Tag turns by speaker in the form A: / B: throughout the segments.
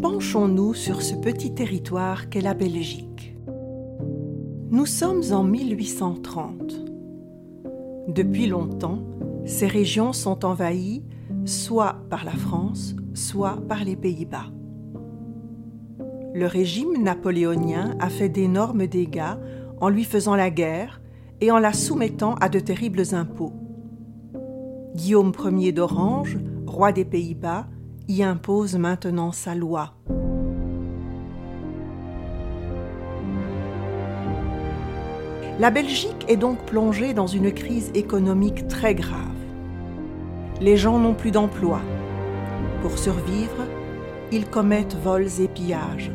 A: penchons-nous sur ce petit territoire qu'est la Belgique. Nous sommes en 1830. Depuis longtemps, ces régions sont envahies soit par la France, soit par les Pays-Bas. Le régime napoléonien a fait d'énormes dégâts en lui faisant la guerre et en la soumettant à de terribles impôts. Guillaume Ier d'Orange, roi des Pays-Bas, y impose maintenant sa loi. La Belgique est donc plongée dans une crise économique très grave. Les gens n'ont plus d'emploi. Pour survivre, ils commettent vols et pillages.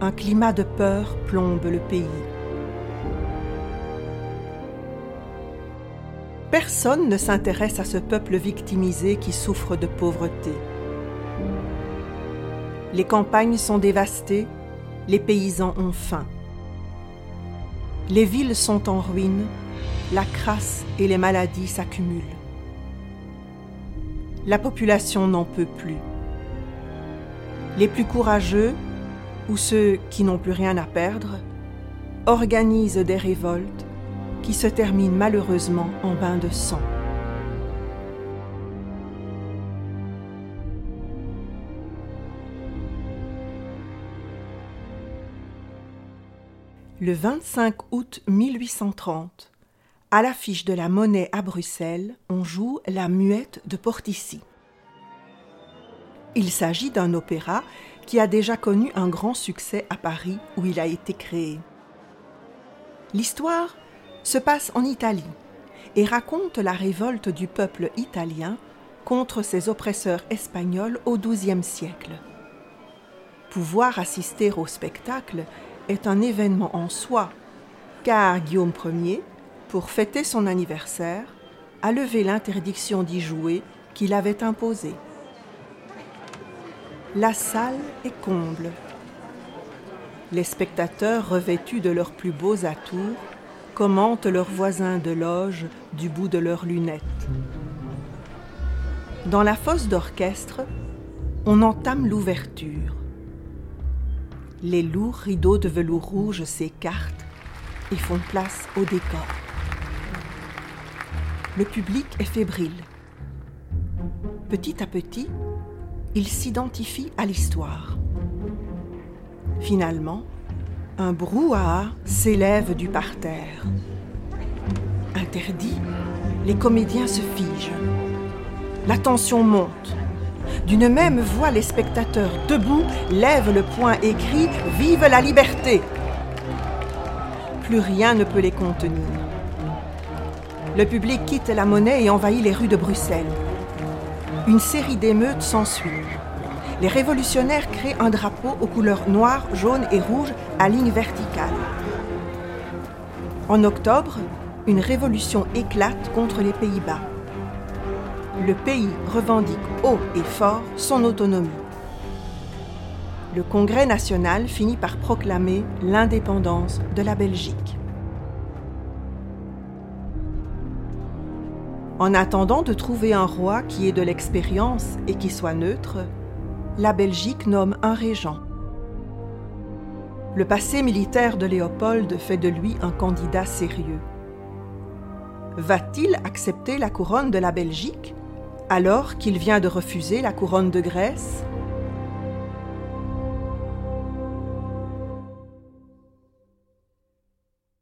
A: Un climat de peur plombe le pays. Personne ne s'intéresse à ce peuple victimisé qui souffre de pauvreté. Les campagnes sont dévastées, les paysans ont faim. Les villes sont en ruine, la crasse et les maladies s'accumulent. La population n'en peut plus. Les plus courageux, ou ceux qui n'ont plus rien à perdre, organisent des révoltes qui se termine malheureusement en bain de sang. Le 25 août 1830, à l'affiche de la monnaie à Bruxelles, on joue La Muette de Portici. Il s'agit d'un opéra qui a déjà connu un grand succès à Paris où il a été créé. L'histoire se passe en Italie et raconte la révolte du peuple italien contre ses oppresseurs espagnols au XIIe siècle. Pouvoir assister au spectacle est un événement en soi, car Guillaume Ier, pour fêter son anniversaire, a levé l'interdiction d'y jouer qu'il avait imposée. La salle est comble. Les spectateurs revêtus de leurs plus beaux atours commentent leurs voisins de loge du bout de leurs lunettes. Dans la fosse d'orchestre, on entame l'ouverture. Les lourds rideaux de velours rouge s'écartent et font place au décor. Le public est fébrile. Petit à petit, il s'identifie à l'histoire. Finalement, un brouhaha s'élève du parterre. Interdit, les comédiens se figent. La tension monte. D'une même voix, les spectateurs debout lèvent le poing et crient Vive la liberté Plus rien ne peut les contenir. Le public quitte la monnaie et envahit les rues de Bruxelles. Une série d'émeutes s'ensuit les révolutionnaires créent un drapeau aux couleurs noire, jaune et rouge à ligne verticale. En octobre, une révolution éclate contre les Pays-Bas. Le pays revendique haut et fort son autonomie. Le Congrès national finit par proclamer l'indépendance de la Belgique. En attendant de trouver un roi qui ait de l'expérience et qui soit neutre, la Belgique nomme un régent. Le passé militaire de Léopold fait de lui un candidat sérieux. Va-t-il accepter la couronne de la Belgique alors qu'il vient de refuser la couronne de Grèce?